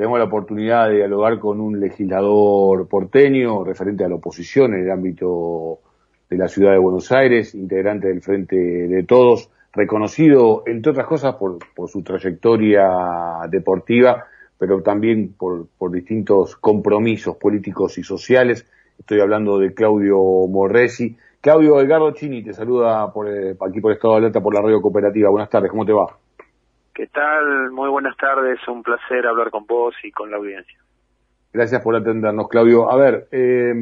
tenemos la oportunidad de dialogar con un legislador porteño referente a la oposición en el ámbito de la ciudad de Buenos Aires, integrante del Frente de Todos, reconocido, entre otras cosas, por, su trayectoria deportiva, pero también por, distintos compromisos políticos y sociales. Estoy hablando de Claudio Morresi. Claudio Edgardo Chini te saluda por, eh, aquí por Estado de Alerta por la radio cooperativa. Buenas tardes, ¿cómo te va? ¿Qué tal? Muy buenas tardes, un placer hablar con vos y con la audiencia. Gracias por atendernos, Claudio. A ver, eh,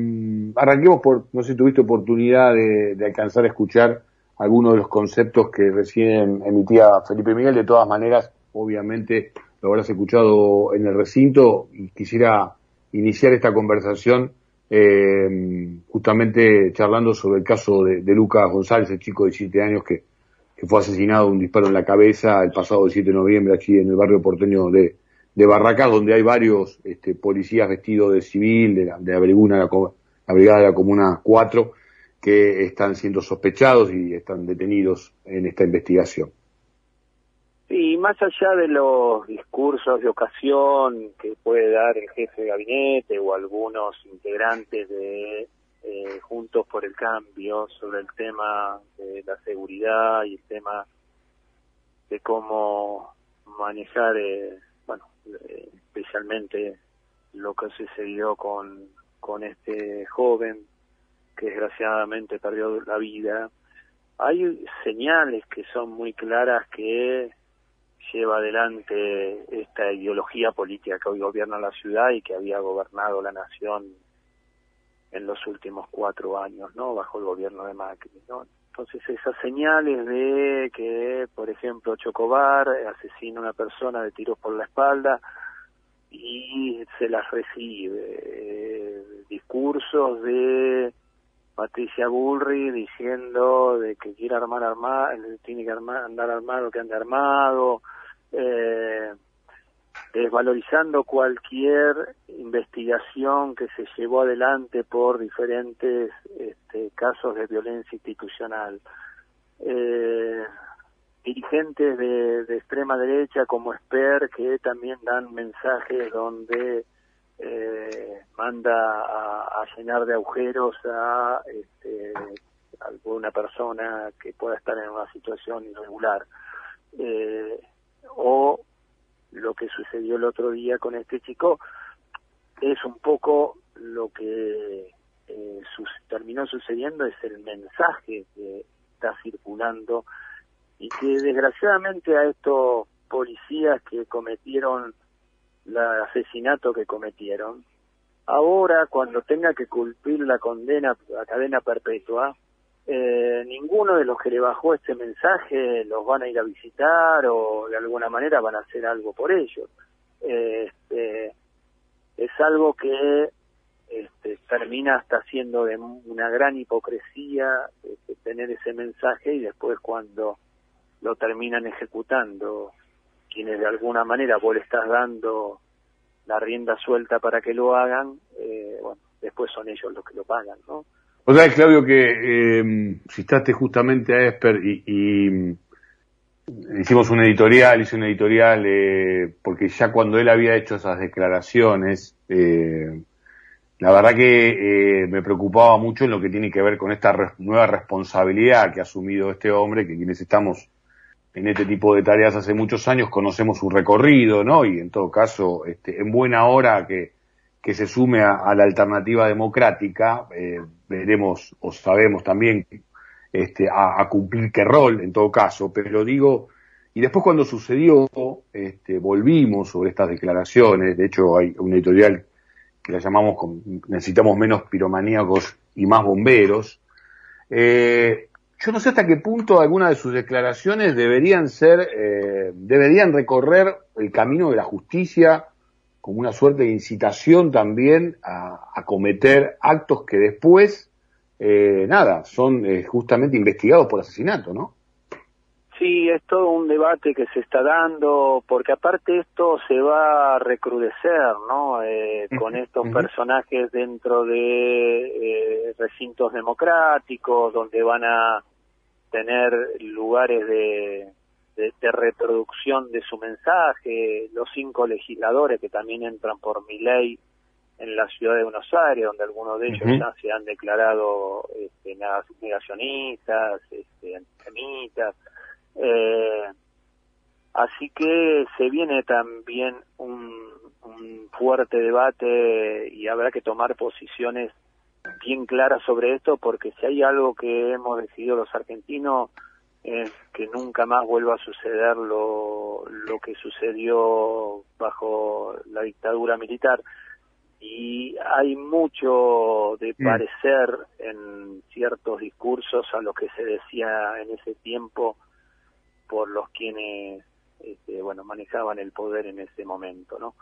arranquemos por, no sé si tuviste oportunidad de, alcanzar a escuchar algunos de los conceptos que recién emitía Felipe Miguel. De todas maneras, obviamente lo habrás escuchado en el recinto y quisiera iniciar esta conversación eh, justamente charlando sobre el caso de, de Lucas González, el chico de 17 años que que fue asesinado un disparo en la cabeza el pasado 7 de noviembre aquí en el barrio porteño de, de Barracas, donde hay varios este, policías vestidos de civil, de la, de la, Brigada de la Comuna 4, que están siendo sospechados y están detenidos en esta investigación. Y más allá de los discursos de ocasión que puede dar el jefe de gabinete o algunos integrantes de eh, Juntos por el Cambio sobre el tema de la seguridad y el tema de cómo manejar, eh, bueno, eh, especialmente lo que sucedió con, con este joven que desgraciadamente perdió la vida. Hay señales que son muy claras que lleva adelante esta ideología política que hoy gobierna la ciudad y que había gobernado la nación en los últimos cuatro años, ¿no? Bajo el gobierno de Macri, ¿no? Entonces esas señales de que, por ejemplo, Chocobar asesina a una persona de tiros por la espalda y se las recibe. Eh, discursos de Patricia Bullrich diciendo de que quiere armar armado, tiene que armar, andar armado que ande armado. Eh, desvalorizando cualquier investigación que se llevó adelante por diferentes este, casos de violencia institucional. Eh, dirigentes de, extrema derecha como Esper que también dan mensajes donde eh, manda a, llenar de agujeros a este, alguna persona que pueda estar en una situación irregular. Eh, o lo que sucedió el otro día con este chico es un poco lo que eh, terminó sucediendo, es el mensaje que está circulando y que desgraciadamente a estos policías que cometieron el asesinato que cometieron, ahora cuando tenga que cumplir la condena, la cadena perpetua, eh, ninguno de los que le bajó este mensaje los van a ir a visitar o de alguna manera van a hacer algo por ellos. Este, es algo que este, termina hasta siendo de una gran hipocresía este, tener ese mensaje y después cuando lo terminan ejecutando, quienes de alguna manera vos le estás dando la rienda suelta para que lo hagan, eh, bueno, después son ellos los que lo pagan, ¿no? O sea, Claudio, que eh, citaste justamente a Esper y, mm, hicimos un editorial, hice un editorial, eh, porque ya cuando él había hecho esas declaraciones, eh, la verdad que eh, me preocupaba mucho en lo que tiene que ver con esta nueva responsabilidad que ha asumido este hombre, que quienes estamos en este tipo de tareas hace muchos años conocemos su recorrido, ¿no? Y en todo caso, este, en buena hora que que se sume a, la alternativa democrática, eh, veremos o sabemos también este, a, cumplir qué rol en todo caso, pero digo, y después cuando sucedió, este, volvimos sobre estas declaraciones, de hecho hay un editorial que la llamamos necesitamos menos piromaníacos y más bomberos, eh, yo no sé hasta qué punto algunas de sus declaraciones deberían ser, eh, deberían recorrer el camino de la justicia como una suerte de incitación también a, cometer actos que después, eh, nada, son eh, justamente investigados por asesinato, ¿no? Sí, es todo un debate que se está dando, porque aparte esto se va a recrudecer, ¿no? Eh, con estos personajes dentro de recintos democráticos, donde van a tener lugares de de, reproducción de su mensaje, los cinco legisladores que también entran por mi ley en la ciudad de Buenos Aires, donde algunos de ellos ya se han declarado este, negacionistas, este, antisemitas. Eh, así que se viene también un, un fuerte debate y habrá que tomar posiciones bien claras sobre esto, porque si hay algo que hemos decidido los argentinos es que nunca más vuelva a suceder lo, lo que sucedió bajo la dictadura militar y hay mucho de mm. parecer en ciertos discursos a lo que se decía en ese tiempo por los quienes este, bueno manejaban el poder en ese momento no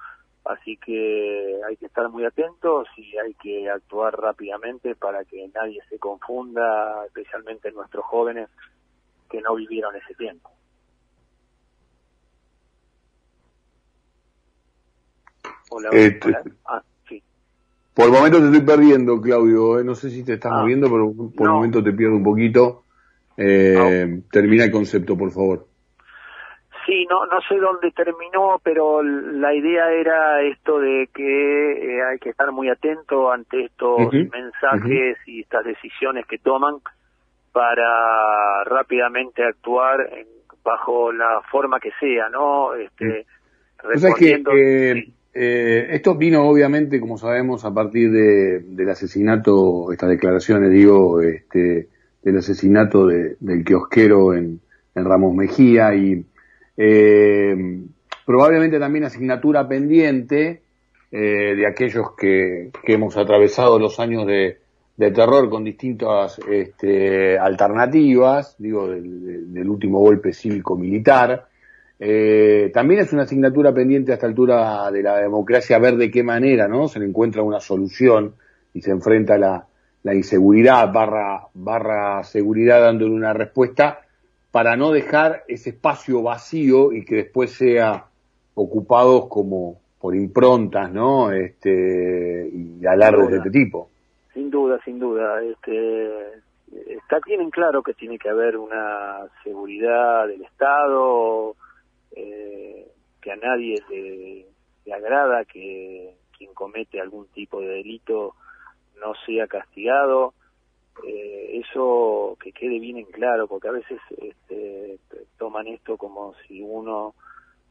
así que hay que estar muy atentos y hay que actuar rápidamente para que nadie se confunda especialmente nuestros jóvenes que no vivieron ese tiempo hola, eh, ah. Por el momento te estoy perdiendo, Claudio. Eh, no sé si te estás ah. moviendo, pero por el momento te pierdo un poquito. Eh, termina el concepto, por favor. Sí, no, no sé dónde terminó, pero la idea era esto de que eh, hay que estar muy atento ante estos mensajes y estas decisiones que toman para rápidamente actuar bajo la forma que sea, ¿no? Este, respondiendo, eh, esto vino obviamente, como sabemos, a partir de, del asesinato, estas declaraciones, digo, este, del asesinato de, del kiosquero en, en, Ramos Mejía y eh, probablemente también asignatura pendiente eh, de aquellos que, que, hemos atravesado los años de, de terror con distintas este, alternativas, digo, del, del último golpe cívico-militar, eh, también es una asignatura pendiente a esta altura de la democracia ver de qué manera no se le encuentra una solución y se enfrenta la, la inseguridad barra, barra seguridad dándole una respuesta para no dejar ese espacio vacío y que después sea ocupado como por improntas no este y alardes de este tipo sin duda sin duda este está bien en claro que tiene que haber una seguridad del estado eh, que a nadie le, agrada que quien comete algún tipo de delito no sea castigado. Eh, eso que quede bien en claro, porque a veces este, toman esto como si uno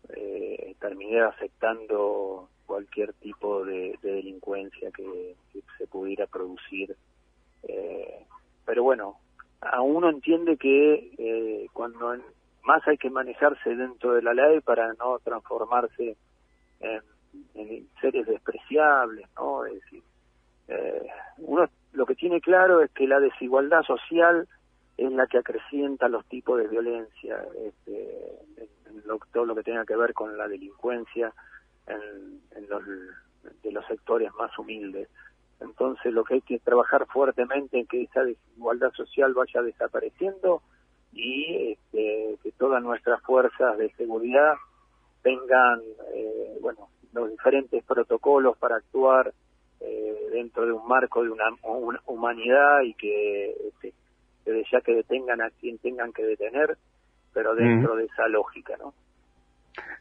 eh, terminara aceptando cualquier tipo de, delincuencia que, se pudiera producir. Eh, pero bueno, a uno entiende que eh, cuando más hay que manejarse dentro de la ley para no transformarse en, seres despreciables, ¿no? Es decir, eh, uno lo que tiene claro es que la desigualdad social es la que acrecienta los tipos de violencia, este, en, todo lo que tenga que ver con la delincuencia en, en los, de los sectores más humildes. Entonces lo que hay que trabajar fuertemente en que esa desigualdad social vaya desapareciendo y este, que todas nuestras fuerzas de seguridad tengan eh, bueno los diferentes protocolos para actuar eh, dentro de un marco de una, humanidad y que este, ya que detengan a quien tengan que detener pero dentro de esa lógica no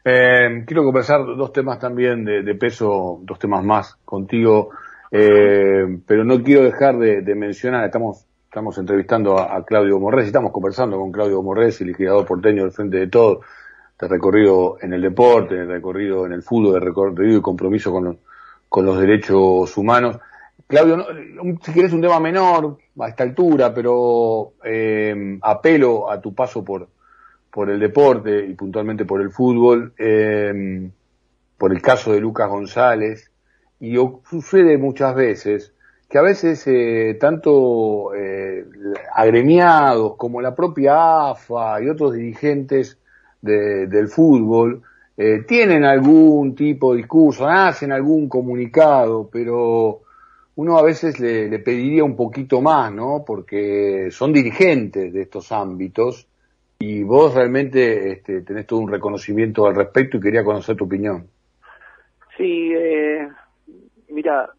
eh, quiero conversar dos temas también de, de peso dos temas más contigo pero no quiero dejar de, mencionar estamos Estamos entrevistando a, Claudio Morrés, estamos conversando con Claudio Morrés, el liquidador porteño del Frente de Todo, de recorrido en el deporte, de recorrido en el fútbol, de recorrido y compromiso con los, con los derechos humanos. Claudio, si quieres un tema menor a esta altura, pero eh, apelo a tu paso por, por el deporte y puntualmente por el fútbol, eh, por el caso de Lucas González, y sucede muchas veces que a veces eh, tanto eh, agremiados como la propia AFA y otros dirigentes del fútbol eh, tienen algún tipo de discurso, hacen algún comunicado, pero uno a veces le, pediría un poquito más, ¿no? Porque son dirigentes de estos ámbitos y vos realmente este, tenés todo un reconocimiento al respecto y quería conocer tu opinión. Sí, mira,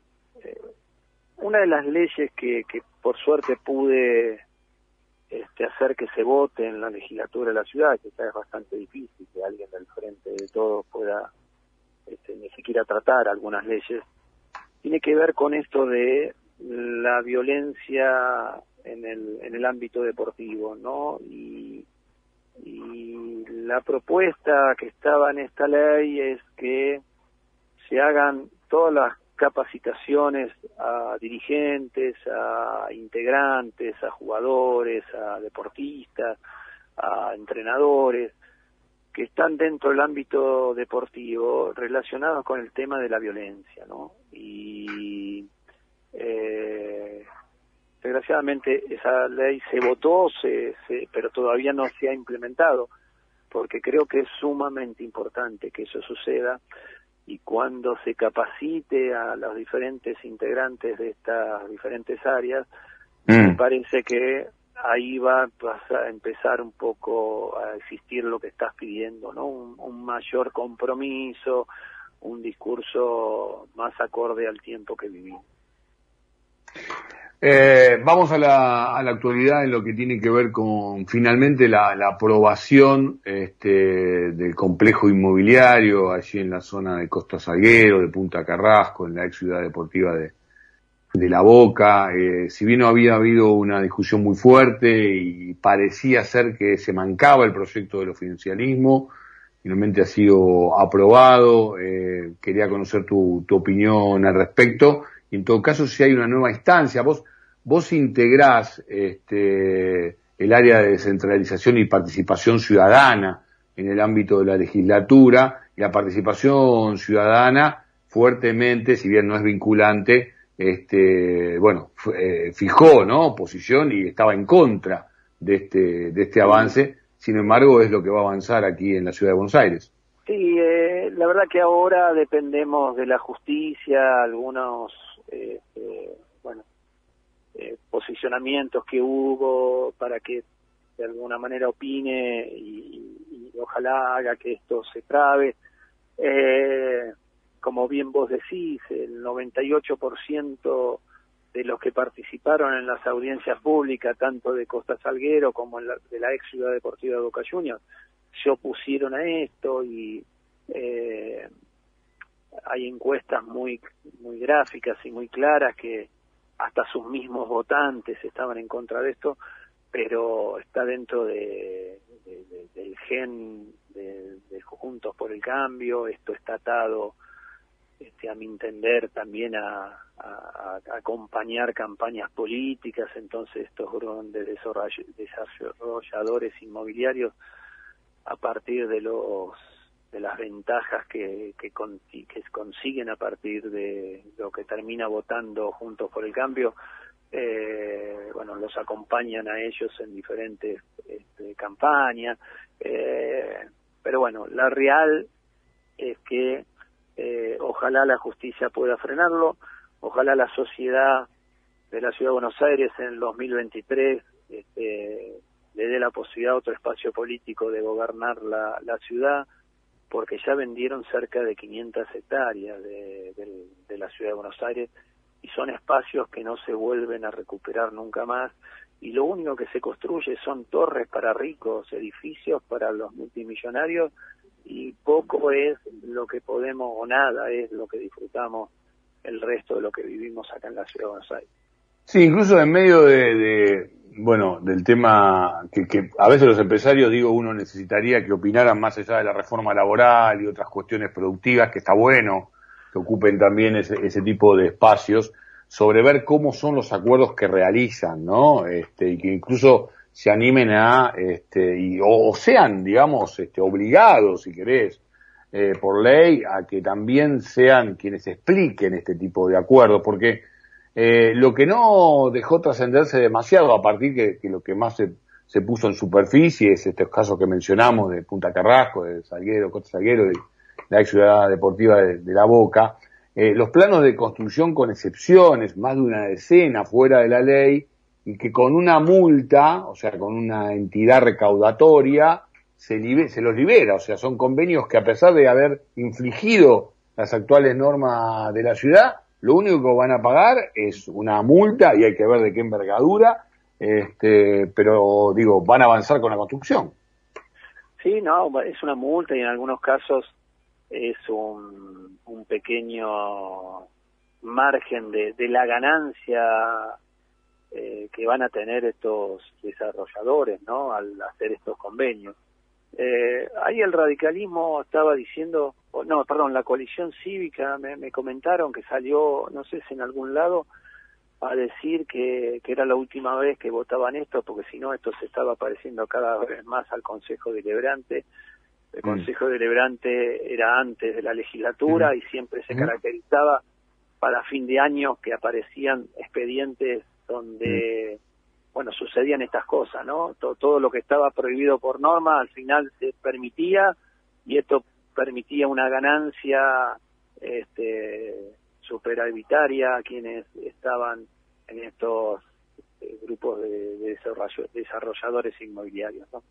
una de las leyes que, que por suerte pude este, hacer que se vote en la legislatura de la ciudad, que ya es bastante difícil que alguien del frente de todo pueda este, ni siquiera tratar algunas leyes, tiene que ver con esto de la violencia en el, en el ámbito deportivo, ¿no? Y la propuesta que estaba en esta ley es que se hagan todas las capacitaciones a dirigentes, a integrantes, a jugadores, a deportistas, a entrenadores que están dentro del ámbito deportivo relacionados con el tema de la violencia, ¿no? Y eh, desgraciadamente esa ley se votó, se, se, pero todavía no se ha implementado, porque creo que es sumamente importante que eso suceda y cuando se capacite a los diferentes integrantes de estas diferentes áreas, me mm. parece que ahí va a empezar un poco a existir lo que estás pidiendo, ¿no? Un, mayor compromiso, un discurso más acorde al tiempo que vivimos. Eh, vamos a la, a la, actualidad en lo que tiene que ver con finalmente la, aprobación este, del complejo inmobiliario allí en la zona de Costa Salguero, de Punta Carrasco, en la ex ciudad deportiva de, de La Boca. Eh, si bien no había habido una discusión muy fuerte y parecía ser que se mancaba el proyecto del oficialismo, finalmente ha sido aprobado. Eh, quería conocer tu opinión al respecto en todo caso si hay una nueva instancia, vos, vos integrás este, el área de descentralización y participación ciudadana en el ámbito de la legislatura, y la participación ciudadana fuertemente, si bien no es vinculante, este, bueno, eh, fijó, ¿no? Posición y estaba en contra de este, de este avance. Sin embargo, es lo que va a avanzar aquí en la ciudad de Buenos Aires. Sí, eh, la verdad que ahora dependemos de la justicia, algunos eh, eh, bueno, posicionamientos que hubo para que de alguna manera opine y, ojalá haga que esto se trabe. Eh, como bien vos decís, el 98% de los que participaron en las audiencias públicas, tanto de Costa Salguero como de la ex Ciudad Deportiva de Boca Juniors, se opusieron a esto y eh, hay encuestas muy muy gráficas y muy claras que hasta sus mismos votantes estaban en contra de esto, pero está dentro de, del gen de, Juntos por el Cambio, esto está atado, este, a mi entender, también a, acompañar campañas políticas, entonces estos grandes desarrolladores inmobiliarios, a partir de los de las ventajas que, que, que, consiguen a partir de lo que termina votando Juntos por el Cambio, eh, bueno, los acompañan a ellos en diferentes este, campañas, eh, pero bueno, la real es que eh, ojalá la justicia pueda frenarlo, ojalá la sociedad de la Ciudad de Buenos Aires en el 2023 este, le dé la posibilidad a otro espacio político de gobernar la ciudad, porque ya vendieron cerca de 500 hectáreas de, la ciudad de Buenos Aires y son espacios que no se vuelven a recuperar nunca más y lo único que se construye son torres para ricos, edificios para los multimillonarios y poco es lo que podemos o nada es lo que disfrutamos el resto de lo que vivimos acá en la ciudad de Buenos Aires. Sí, incluso en medio de, bueno, del tema que, que, a veces los empresarios, digo, uno necesitaría que opinaran más allá de la reforma laboral y otras cuestiones productivas, que está bueno que ocupen también ese, ese tipo de espacios, sobre ver cómo son los acuerdos que realizan, ¿no? Este, y que incluso se animen a, este, y, o, sean, digamos, este, obligados, si querés, eh, por ley, a que también sean quienes expliquen este tipo de acuerdos, porque eh, lo que no dejó trascenderse demasiado, a partir que, que lo que más se, se, puso en superficie es estos casos que mencionamos de Punta Carrasco, de Salguero, Costa Salguero, de la ex ciudad deportiva de, La Boca, eh, los planos de construcción con excepciones, más de una decena fuera de la ley, y que con una multa, o sea, con una entidad recaudatoria, se, se los libera, o sea, son convenios que a pesar de haber infligido las actuales normas de la ciudad, lo único que van a pagar es una multa y hay que ver de qué envergadura este, pero digo, van a avanzar con la construcción. Sí, no, es una multa y en algunos casos es un, un pequeño margen de, de la ganancia eh, que van a tener estos desarrolladores, ¿no? Al hacer estos convenios. Eh, ahí el radicalismo estaba diciendo, no, perdón, la coalición cívica me, me, comentaron que salió, no sé si en algún lado, a decir que, que era la última vez que votaban esto, porque si no, esto se estaba pareciendo cada vez más al Consejo Deliberante. El mm. Consejo Deliberante era antes de la legislatura y siempre se caracterizaba para fin de año que aparecían expedientes donde bueno, sucedían estas cosas, ¿no? Todo, todo, lo que estaba prohibido por norma al final se permitía y esto permitía una ganancia este, superavitaria a quienes estaban en estos eh, grupos de, de desarrolladores inmobiliarios, ¿no?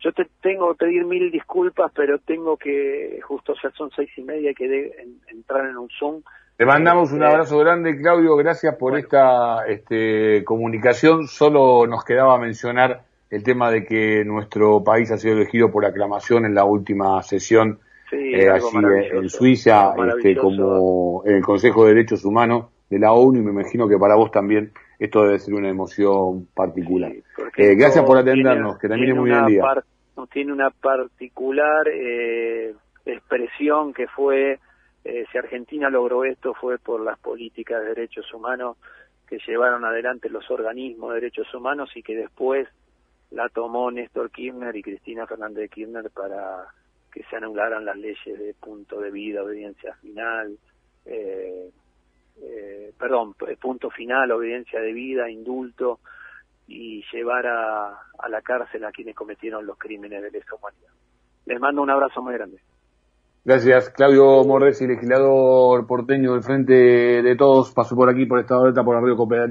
Yo te tengo que pedir mil disculpas, pero tengo que, justo ya son seis y media, que de, entrar en un Zoom te mandamos un abrazo grande, Claudio. Gracias por esta este, comunicación. Solo nos quedaba mencionar el tema de que nuestro país ha sido elegido por aclamación en la última sesión eh, allí en Suiza, este, como en el Consejo de Derechos Humanos de la ONU, y me imagino que para vos también esto debe ser una emoción particular. eh, gracias por atendernos, que termine muy bien el día. tiene una particular eh, expresión que fue eh, si Argentina logró esto fue por las políticas de derechos humanos que llevaron adelante los organismos de derechos humanos y que después la tomó Néstor Kirchner y Cristina Fernández de Kirchner para que se anularan las leyes de punto de vida, obediencia final, eh, eh, perdón, punto final, obediencia de vida, indulto y llevar a, a la cárcel a quienes cometieron los crímenes de lesa humanidad. Les mando un abrazo muy grande. Gracias, Claudio Morresi, legislador porteño del Frente de Todos, pasó por aquí por Estado de Alta por el Río Cooperativo.